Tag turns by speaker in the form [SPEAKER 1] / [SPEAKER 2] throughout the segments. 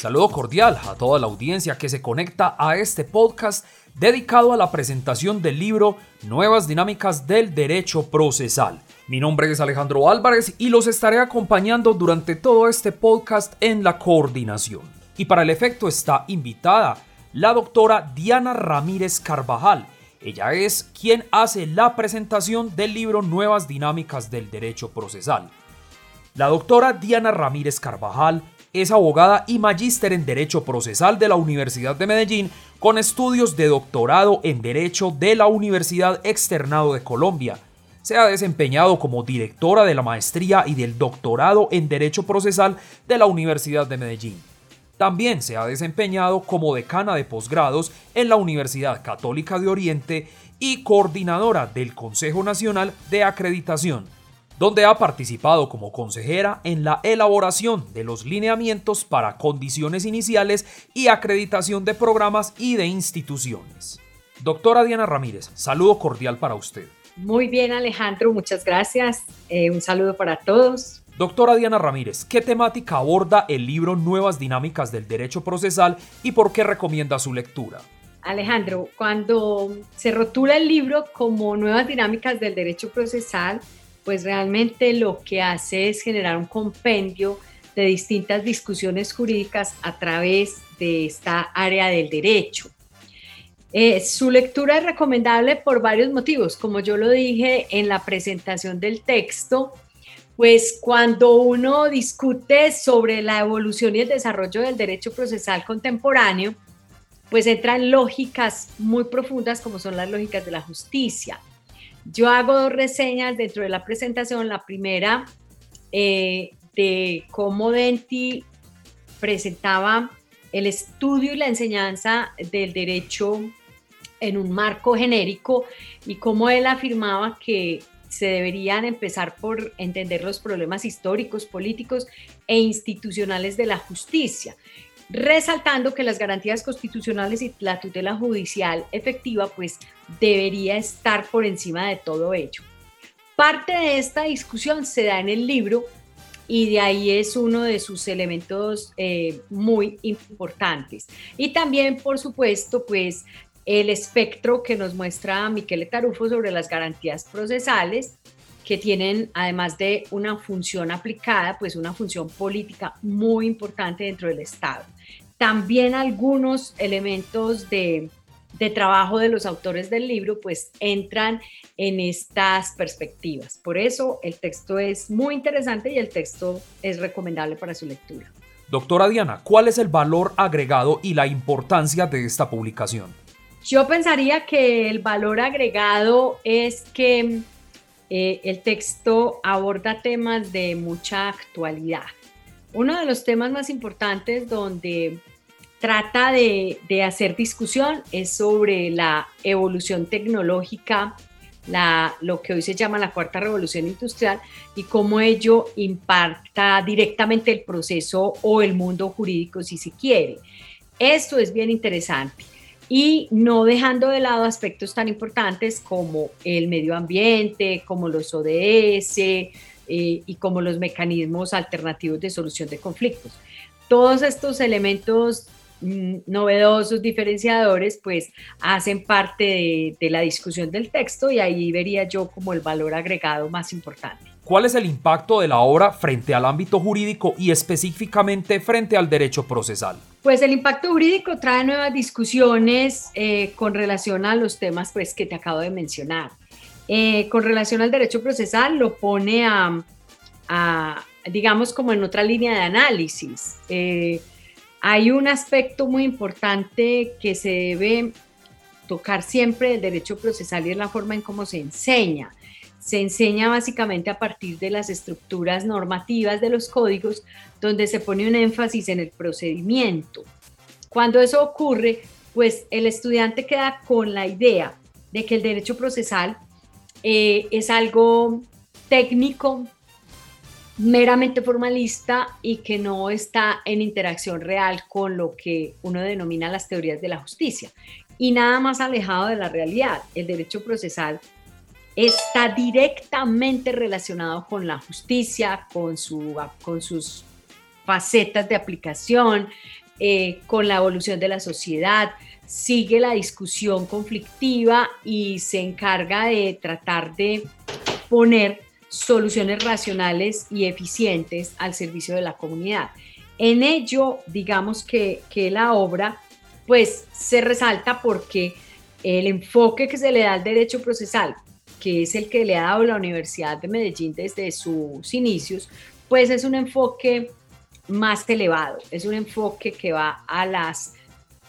[SPEAKER 1] Saludo cordial a toda la audiencia que se conecta a este podcast dedicado a la presentación del libro Nuevas Dinámicas del Derecho Procesal. Mi nombre es Alejandro Álvarez y los estaré acompañando durante todo este podcast en la coordinación. Y para el efecto está invitada la doctora Diana Ramírez Carvajal. Ella es quien hace la presentación del libro Nuevas Dinámicas del Derecho Procesal. La doctora Diana Ramírez Carvajal es abogada y magíster en Derecho Procesal de la Universidad de Medellín, con estudios de doctorado en Derecho de la Universidad Externado de Colombia. Se ha desempeñado como directora de la maestría y del doctorado en Derecho Procesal de la Universidad de Medellín. También se ha desempeñado como decana de posgrados en la Universidad Católica de Oriente y coordinadora del Consejo Nacional de Acreditación donde ha participado como consejera en la elaboración de los lineamientos para condiciones iniciales y acreditación de programas y de instituciones. Doctora Diana Ramírez, saludo cordial para usted.
[SPEAKER 2] Muy bien Alejandro, muchas gracias. Eh, un saludo para todos.
[SPEAKER 1] Doctora Diana Ramírez, ¿qué temática aborda el libro Nuevas Dinámicas del Derecho Procesal y por qué recomienda su lectura?
[SPEAKER 2] Alejandro, cuando se rotula el libro como Nuevas Dinámicas del Derecho Procesal, pues realmente lo que hace es generar un compendio de distintas discusiones jurídicas a través de esta área del derecho. Eh, su lectura es recomendable por varios motivos, como yo lo dije en la presentación del texto, pues cuando uno discute sobre la evolución y el desarrollo del derecho procesal contemporáneo, pues entran lógicas muy profundas como son las lógicas de la justicia, yo hago dos reseñas dentro de la presentación. La primera eh, de cómo Denti presentaba el estudio y la enseñanza del derecho en un marco genérico y cómo él afirmaba que se deberían empezar por entender los problemas históricos, políticos e institucionales de la justicia resaltando que las garantías constitucionales y la tutela judicial efectiva pues debería estar por encima de todo ello. Parte de esta discusión se da en el libro y de ahí es uno de sus elementos eh, muy importantes. Y también, por supuesto, pues el espectro que nos muestra Miquel Tarufo sobre las garantías procesales, que tienen, además de una función aplicada, pues una función política muy importante dentro del Estado. También algunos elementos de, trabajo de los autores del libro pues entran en estas perspectivas. Por eso el texto es muy interesante y el texto es recomendable para su lectura.
[SPEAKER 1] Doctora Diana, ¿cuál es el valor agregado y la importancia de esta publicación?
[SPEAKER 2] Yo pensaría que el valor agregado es que eh, el texto aborda temas de mucha actualidad. Uno de los temas más importantes donde trata de, hacer discusión es sobre la evolución tecnológica, la, lo que hoy se llama la cuarta revolución industrial y cómo ello impacta directamente el proceso o el mundo jurídico si se quiere. Esto es bien interesante y no dejando de lado aspectos tan importantes como el medio ambiente, como los ODS eh, y como los mecanismos alternativos de solución de conflictos. Todos estos elementos novedosos, diferenciadores, pues hacen parte de, la discusión del texto y ahí vería yo como el valor agregado más importante.
[SPEAKER 1] ¿Cuál es el impacto de la obra frente al ámbito jurídico y específicamente frente al derecho procesal?
[SPEAKER 2] Pues el impacto jurídico trae nuevas discusiones eh, con relación a los temas pues, que te acabo de mencionar. Eh, con relación al derecho procesal lo pone a, digamos, como en otra línea de análisis. Eh, hay un aspecto muy importante que se debe tocar siempre del derecho procesal y es la forma en cómo se enseña. Se enseña básicamente a partir de las estructuras normativas de los códigos, donde se pone un énfasis en el procedimiento. Cuando eso ocurre, pues el estudiante queda con la idea de que el derecho procesal eh, es algo técnico, meramente formalista y que no está en interacción real con lo que uno denomina las teorías de la justicia. Y nada más alejado de la realidad. El derecho procesal está directamente relacionado con la justicia, con, su, con sus facetas de aplicación, eh, con la evolución de la sociedad, sigue la discusión conflictiva y se encarga de tratar de poner soluciones racionales y eficientes al servicio de la comunidad. En ello, digamos que, que la obra pues se resalta porque el enfoque que se le da al derecho procesal, que es el que le ha dado la Universidad de Medellín desde sus inicios, pues es un enfoque más elevado, es un enfoque que va a las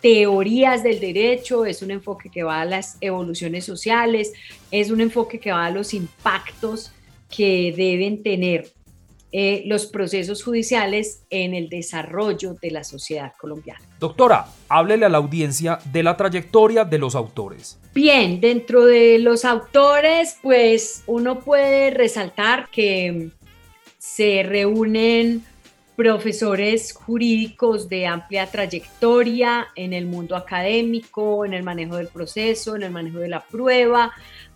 [SPEAKER 2] teorías del derecho, es un enfoque que va a las evoluciones sociales, es un enfoque que va a los impactos que deben tener eh, los procesos judiciales en el desarrollo de la sociedad colombiana.
[SPEAKER 1] Doctora, háblele a la audiencia de la trayectoria de los autores.
[SPEAKER 2] Bien, dentro de los autores, pues uno puede resaltar que se reúnen profesores jurídicos de amplia trayectoria en el mundo académico, en el manejo del proceso, en el manejo de la prueba.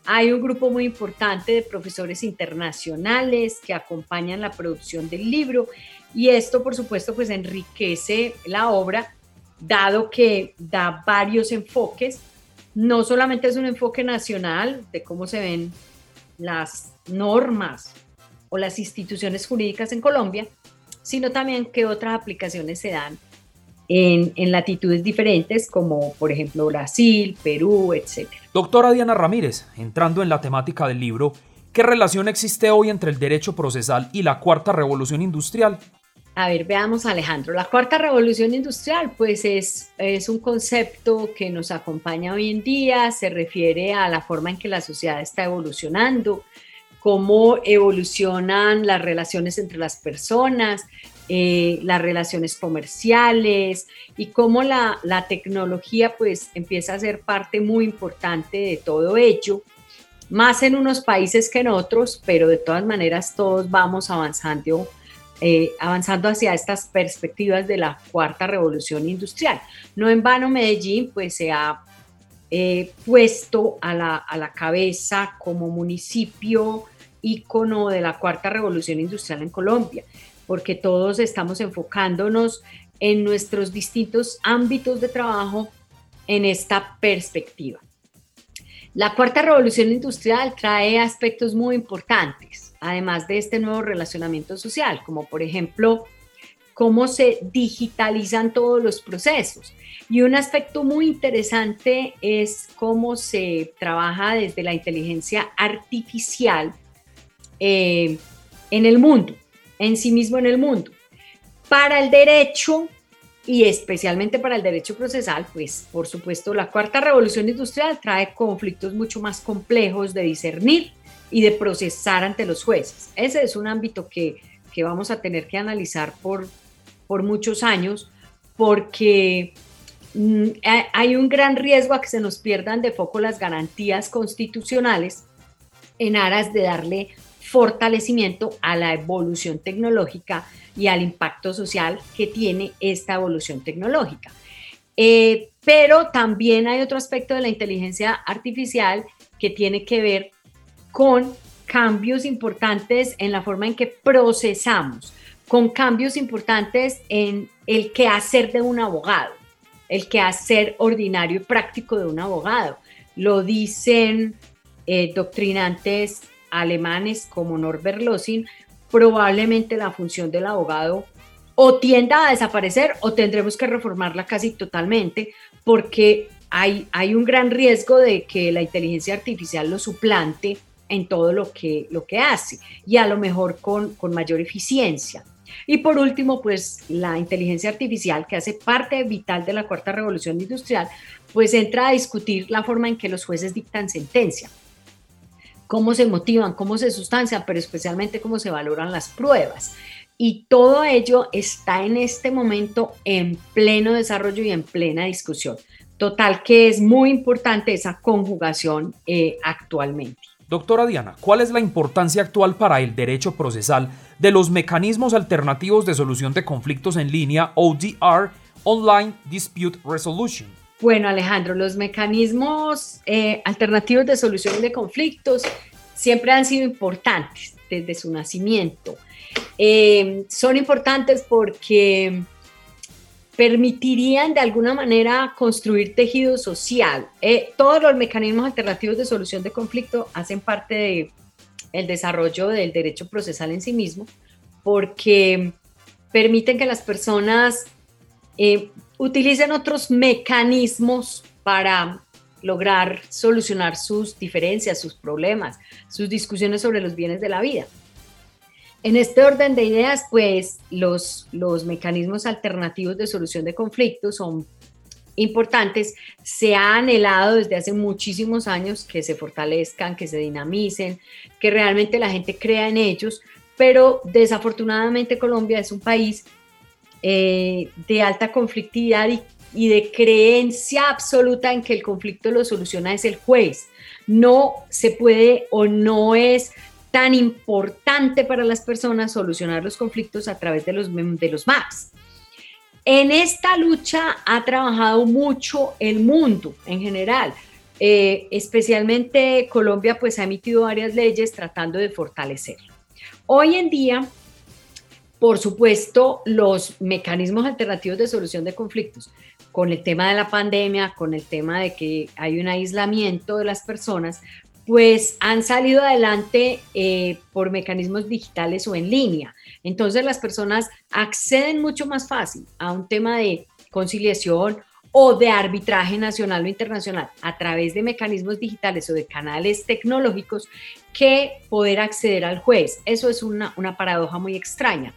[SPEAKER 2] Hay un grupo muy importante de profesores internacionales que acompañan la producción del libro y esto, por supuesto, pues enriquece la obra, dado que da varios enfoques. No solamente es un enfoque nacional de cómo se ven las normas o las instituciones jurídicas en Colombia, sino también qué otras aplicaciones se dan en, en, latitudes diferentes, como por ejemplo Brasil, Perú, etc.
[SPEAKER 1] Doctora Diana Ramírez, entrando en la temática del libro, ¿qué relación existe hoy entre el derecho procesal y la cuarta revolución industrial?
[SPEAKER 2] A ver, veamos Alejandro. La cuarta revolución industrial, pues es, es un concepto que nos acompaña hoy en día, se refiere a la forma en que la sociedad está evolucionando, cómo evolucionan las relaciones entre las personas, eh, las relaciones comerciales y cómo la, la, tecnología pues empieza a ser parte muy importante de todo ello, más en unos países que en otros, pero de todas maneras todos vamos avanzando, eh, avanzando hacia estas perspectivas de la cuarta revolución industrial. No en vano Medellín pues se ha eh, puesto a la, a la cabeza como municipio ícono de la cuarta revolución industrial en Colombia, porque todos estamos enfocándonos en nuestros distintos ámbitos de trabajo en esta perspectiva. La cuarta revolución industrial trae aspectos muy importantes, además de este nuevo relacionamiento social, como por ejemplo cómo se digitalizan todos los procesos. Y un aspecto muy interesante es cómo se trabaja desde la inteligencia artificial eh, en el mundo, en sí mismo en el mundo. Para el derecho y especialmente para el derecho procesal, pues por supuesto la cuarta revolución industrial trae conflictos mucho más complejos de discernir y de procesar ante los jueces. Ese es un ámbito que, que vamos a tener que analizar por, por muchos años porque mm, hay un gran riesgo a que se nos pierdan de foco las garantías constitucionales en aras de darle fortalecimiento a la evolución tecnológica y al impacto social que tiene esta evolución tecnológica. Eh, pero también hay otro aspecto de la inteligencia artificial que tiene que ver con cambios importantes en la forma en que procesamos, con cambios importantes en el quehacer de un abogado, el quehacer ordinario y práctico de un abogado. Lo dicen eh, doctrinantes alemanes como Norbert Lossing, probablemente la función del abogado o tienda a desaparecer o tendremos que reformarla casi totalmente porque hay, hay un gran riesgo de que la inteligencia artificial lo suplante en todo lo que, lo que hace y a lo mejor con, con mayor eficiencia. Y por último, pues la inteligencia artificial, que hace parte vital de la cuarta revolución industrial, pues entra a discutir la forma en que los jueces dictan sentencia cómo se motivan, cómo se sustancian, pero especialmente cómo se valoran las pruebas. Y todo ello está en este momento en pleno desarrollo y en plena discusión. Total que es muy importante esa conjugación eh, actualmente.
[SPEAKER 1] Doctora Diana, ¿cuál es la importancia actual para el derecho procesal de los mecanismos alternativos de solución de conflictos en línea, ODR, Online Dispute Resolution?
[SPEAKER 2] Bueno, Alejandro, los mecanismos eh, alternativos de solución de conflictos siempre han sido importantes desde su nacimiento. Eh, son importantes porque permitirían de alguna manera construir tejido social. Eh, todos los mecanismos alternativos de solución de conflicto hacen parte del el desarrollo del derecho procesal en sí mismo, porque permiten que las personas utilicen otros mecanismos para lograr solucionar sus diferencias, sus problemas, sus discusiones sobre los bienes de la vida. En este orden de ideas, pues los, los mecanismos alternativos de solución de conflictos son importantes. Se ha anhelado desde hace muchísimos años que se fortalezcan, que se dinamicen, que realmente la gente crea en ellos, pero desafortunadamente Colombia es un país eh, de alta conflictividad y, de creencia absoluta en que el conflicto lo soluciona es el juez. No se puede o no es tan importante para las personas solucionar los conflictos a través de los, de los MAPS. En esta lucha ha trabajado mucho el mundo en general. Eh, especialmente Colombia pues ha emitido varias leyes tratando de fortalecerlo. Hoy en día, por supuesto, los mecanismos alternativos de solución de conflictos, con el tema de la pandemia, con el tema de que hay un aislamiento de las personas, pues han salido adelante eh, por mecanismos digitales o en línea. Entonces las personas acceden mucho más fácil a un tema de conciliación o de arbitraje nacional o internacional a través de mecanismos digitales o de canales tecnológicos que poder acceder al juez. Eso es una, una paradoja muy extraña,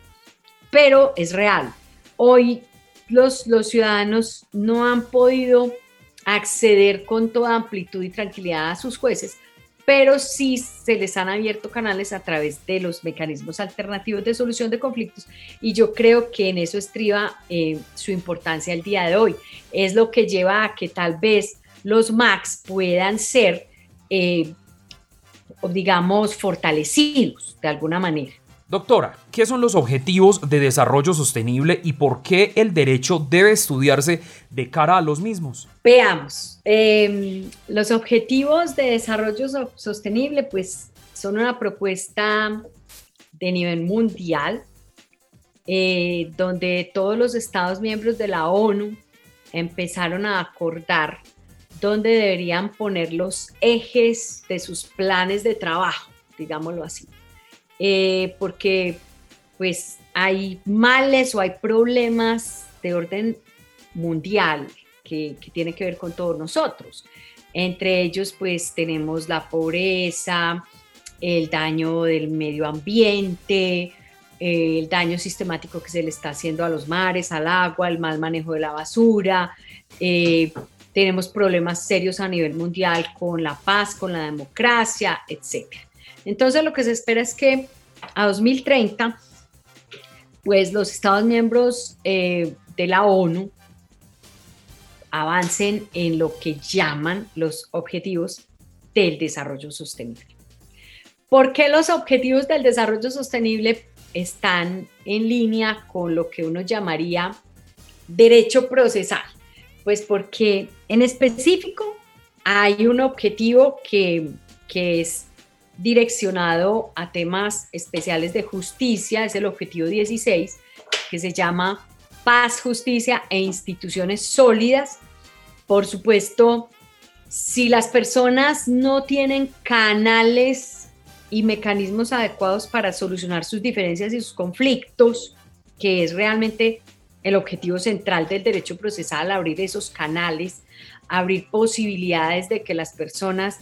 [SPEAKER 2] pero es real. Hoy los, los ciudadanos no han podido acceder con toda amplitud y tranquilidad a sus jueces pero sí se les han abierto canales a través de los mecanismos alternativos de solución de conflictos y yo creo que en eso estriba eh, su importancia el día de hoy. Es lo que lleva a que tal vez los MAX puedan ser, eh, digamos, fortalecidos de alguna manera.
[SPEAKER 1] Doctora, ¿qué son los objetivos de desarrollo sostenible y por qué el derecho debe estudiarse de cara a los mismos?
[SPEAKER 2] Veamos, em, los objetivos de desarrollo sostenible pues son una propuesta de nivel mundial eh, donde todos los estados miembros de la ONU empezaron a acordar dónde deberían poner los ejes de sus planes de trabajo, digámoslo así. Eh, porque pues hay males o hay problemas de orden mundial que, que tienen que ver con todos nosotros. Entre ellos pues tenemos la pobreza, el daño del medio ambiente, el daño sistemático que se le está haciendo a los mares, al agua, el mal manejo de la basura. Eh, tenemos problemas serios a nivel mundial con la paz, con la democracia, etcétera. Entonces lo que se espera es que a 2030, pues los Estados miembros eh, de la ONU avancen en lo que llaman los objetivos del desarrollo sostenible. ¿Por qué los objetivos del desarrollo sostenible están en línea con lo que uno llamaría derecho procesal? Pues porque en específico hay un objetivo que, que es direccionado a temas especiales de justicia, es el objetivo 16, que se llama paz, justicia e instituciones sólidas. Por supuesto, si las personas no tienen canales y mecanismos adecuados para solucionar sus diferencias y sus conflictos, que es realmente el objetivo central del derecho procesal, abrir esos canales, abrir posibilidades de que las personas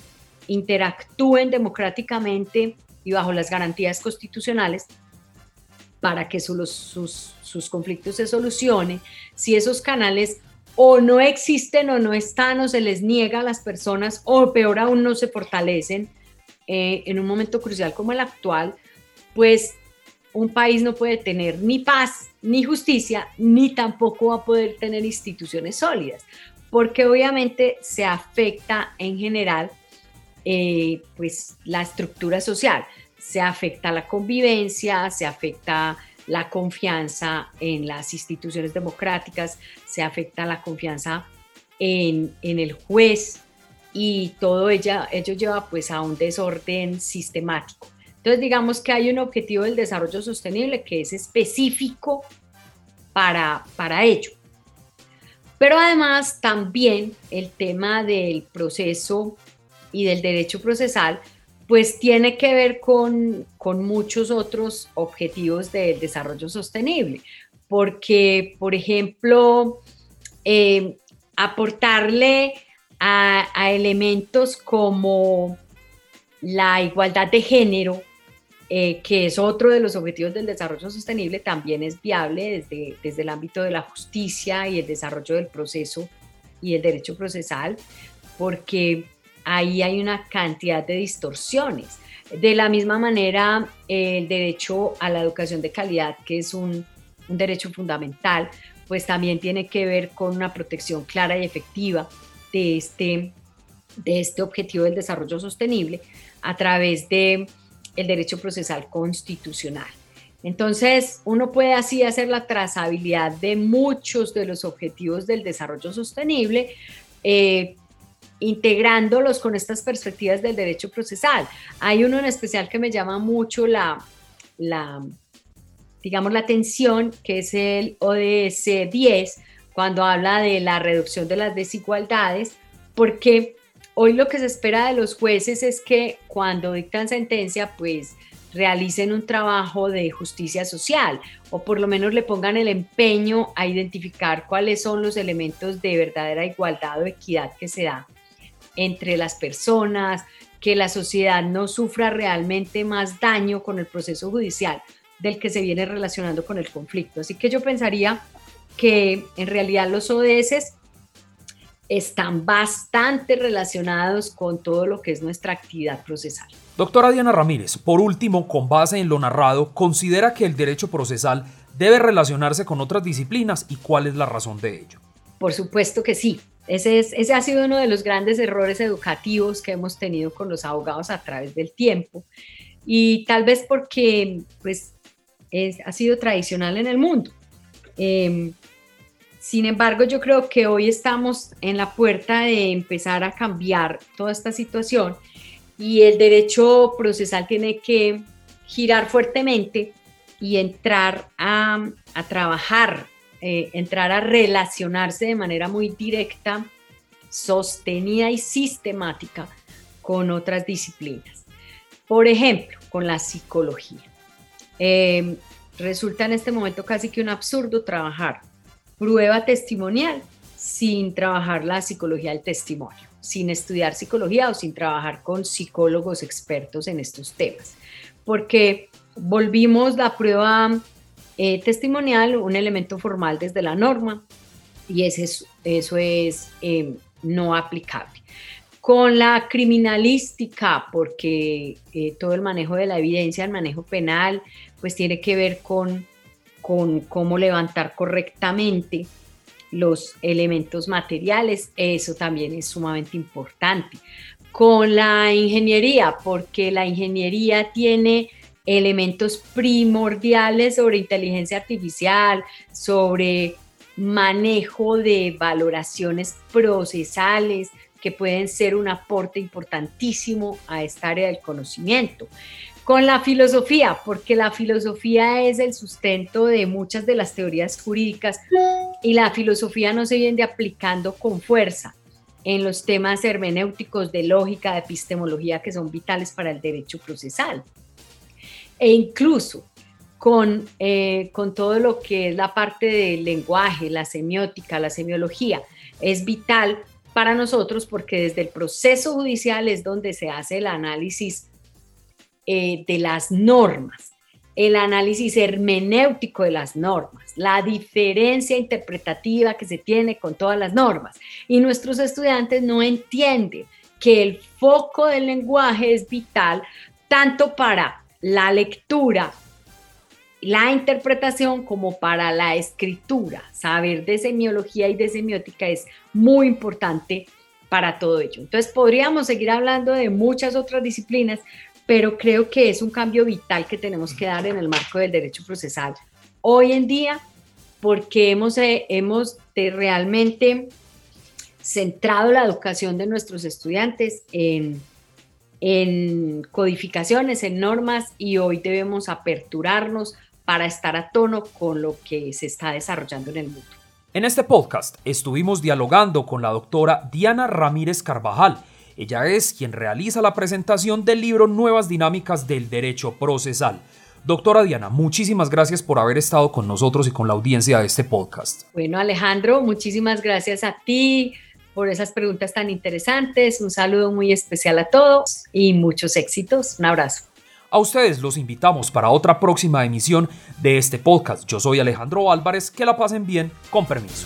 [SPEAKER 2] interactúen democráticamente y bajo las garantías constitucionales para que sus, sus, conflictos se solucionen, si esos canales o no existen o no están o se les niega a las personas o peor aún no se fortalecen eh, en un momento crucial como el actual, pues un país no puede tener ni paz, ni justicia, ni tampoco va a poder tener instituciones sólidas, porque obviamente se afecta en general eh, pues la estructura social. Se afecta la convivencia, se afecta la confianza en las instituciones democráticas, se afecta la confianza en, el juez y todo ella, ello lleva pues a un desorden sistemático. Entonces digamos que hay un objetivo del desarrollo sostenible que es específico para, para ello. Pero además también el tema del proceso y del derecho procesal, pues tiene que ver con, muchos otros objetivos del desarrollo sostenible, porque, por ejemplo, eh, aportarle a, elementos como la igualdad de género, eh, que es otro de los objetivos del desarrollo sostenible, también es viable desde, desde el ámbito de la justicia y el desarrollo del proceso y el derecho procesal, porque ahí hay una cantidad de distorsiones. De la misma manera, el derecho a la educación de calidad, que es un, derecho fundamental, pues también tiene que ver con una protección clara y efectiva de este, de este objetivo del desarrollo sostenible a través de derecho procesal constitucional. Entonces, uno puede así hacer la trazabilidad de muchos de los objetivos del desarrollo sostenible, eh, integrándolos con estas perspectivas del derecho procesal. Hay uno en especial que me llama mucho la, la digamos, la atención, que es el ODS 10, cuando habla de la reducción de las desigualdades, porque hoy lo que se espera de los jueces es que cuando dictan sentencia, pues realicen un trabajo de justicia social o por lo menos le pongan el empeño a identificar cuáles son los elementos de verdadera igualdad o equidad que se da entre las personas, que la sociedad no sufra realmente más daño con el proceso judicial del que se viene relacionando con el conflicto. Así que yo pensaría que en realidad los ODS están bastante relacionados con todo lo que es nuestra actividad procesal.
[SPEAKER 1] Doctora Diana Ramírez, por último, con base en lo narrado, ¿considera que el derecho procesal debe relacionarse con otras disciplinas y cuál es la razón de ello?
[SPEAKER 2] Por supuesto que sí. Ese, es, ese ha sido uno de los grandes errores educativos que hemos tenido con los abogados a través del tiempo. Y tal vez porque pues, es, ha sido tradicional en el mundo. Em, sin embargo, yo creo que hoy estamos en la puerta de empezar a cambiar toda esta situación y el derecho procesal tiene que girar fuertemente y entrar a, a trabajar eh, entrar a relacionarse de manera muy directa, sostenida y sistemática con otras disciplinas. Por ejemplo, con la psicología. Em, resulta en este momento casi que un absurdo trabajar prueba testimonial sin trabajar la psicología del testimonio, sin estudiar psicología o sin trabajar con psicólogos expertos en estos temas, porque volvimos la prueba eh, testimonial un elemento formal desde la norma y ese eso es eh, no aplicable. Con la criminalística, porque eh, todo el manejo de la evidencia, el manejo penal, pues tiene que ver con, con cómo levantar correctamente los elementos materiales, eso también es sumamente importante. Con la ingeniería, porque la ingeniería tiene elementos primordiales sobre inteligencia artificial, sobre manejo de valoraciones procesales que pueden ser un aporte importantísimo a esta área del conocimiento. Con la filosofía, porque la filosofía es el sustento de muchas de las teorías jurídicas y la filosofía no se viene aplicando con fuerza en los temas hermenéuticos de lógica, de epistemología que son vitales para el derecho procesal e incluso con, eh, con todo lo que es la parte del lenguaje, la semiótica, la semiología. Es vital para nosotros porque desde el proceso judicial es donde se hace el análisis eh, de las normas, el análisis hermenéutico de las normas, la diferencia interpretativa que se tiene con todas las normas. Y nuestros estudiantes no entienden que el foco del lenguaje es vital tanto para la lectura, la interpretación como para la escritura. Saber de semiología y de semiótica es muy importante para todo ello. Entonces podríamos seguir hablando de muchas otras disciplinas, pero creo que es un cambio vital que tenemos que dar en el marco del derecho procesal hoy en día, porque hemos, eh, hemos realmente centrado la educación de nuestros estudiantes en en codificaciones, en normas y hoy debemos aperturarnos para estar a tono con lo que se está desarrollando en el mundo.
[SPEAKER 1] En este podcast estuvimos dialogando con la doctora Diana Ramírez Carvajal. Ella es quien realiza la presentación del libro Nuevas Dinámicas del Derecho Procesal. Doctora Diana, muchísimas gracias por haber estado con nosotros y con la audiencia de este podcast.
[SPEAKER 2] Bueno, Alejandro, muchísimas gracias a ti por esas preguntas tan interesantes. Un saludo muy especial a todos y muchos éxitos. Un abrazo.
[SPEAKER 1] A ustedes los invitamos para otra próxima emisión de este podcast. Yo soy Alejandro Álvarez, que la pasen bien, con permiso.